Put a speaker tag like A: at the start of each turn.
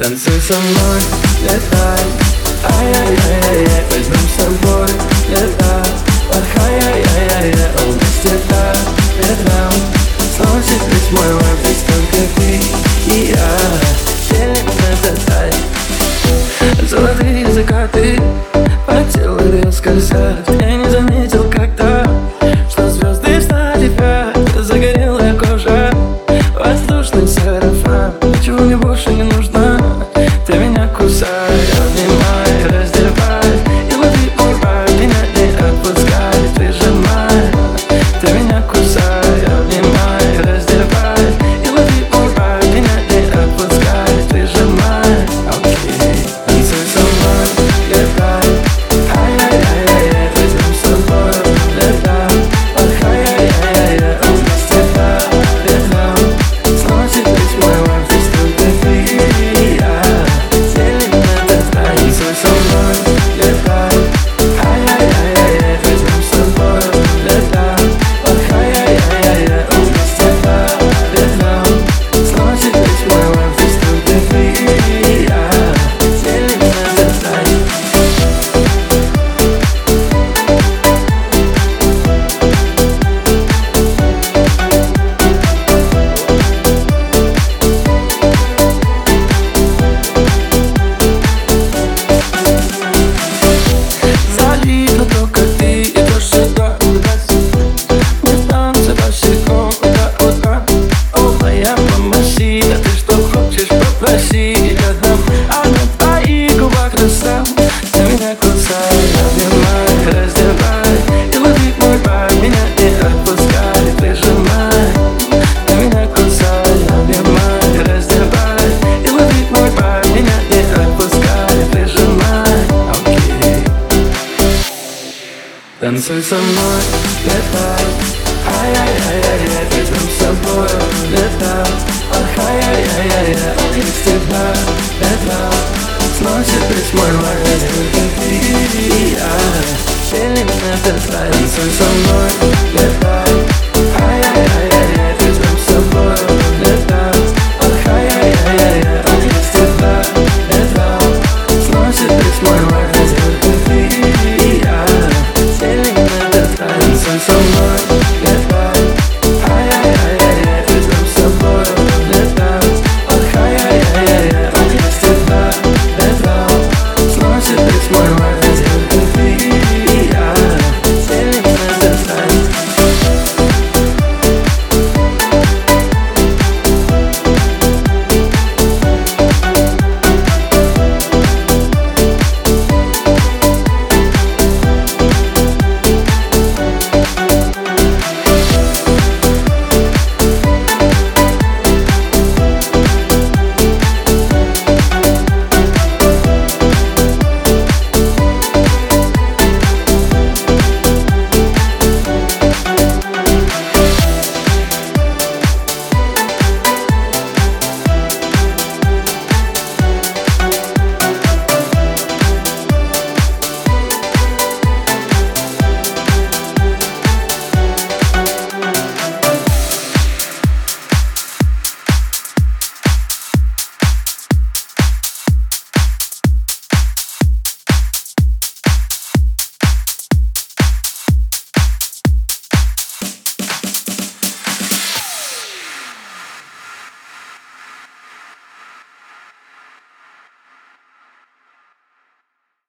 A: Танцуй со мной, летай. Ай-яй-яй-яй, возьмем с тобой лета Ах, ай-яй-яй-яй, он без цвета Ветрам сносит весь мой лайф Здесь только ты и я. Телек затай Золотые закаты по телу резко скользят. Я не заметил Танцуй со мной, летай Ай-яй-яй-яй-яй, идем с тобой, летай Ах, ай-яй-яй-яй-яй, без тебя, летай Сносит весь мой лагерь, ты и я Танцуй со мной,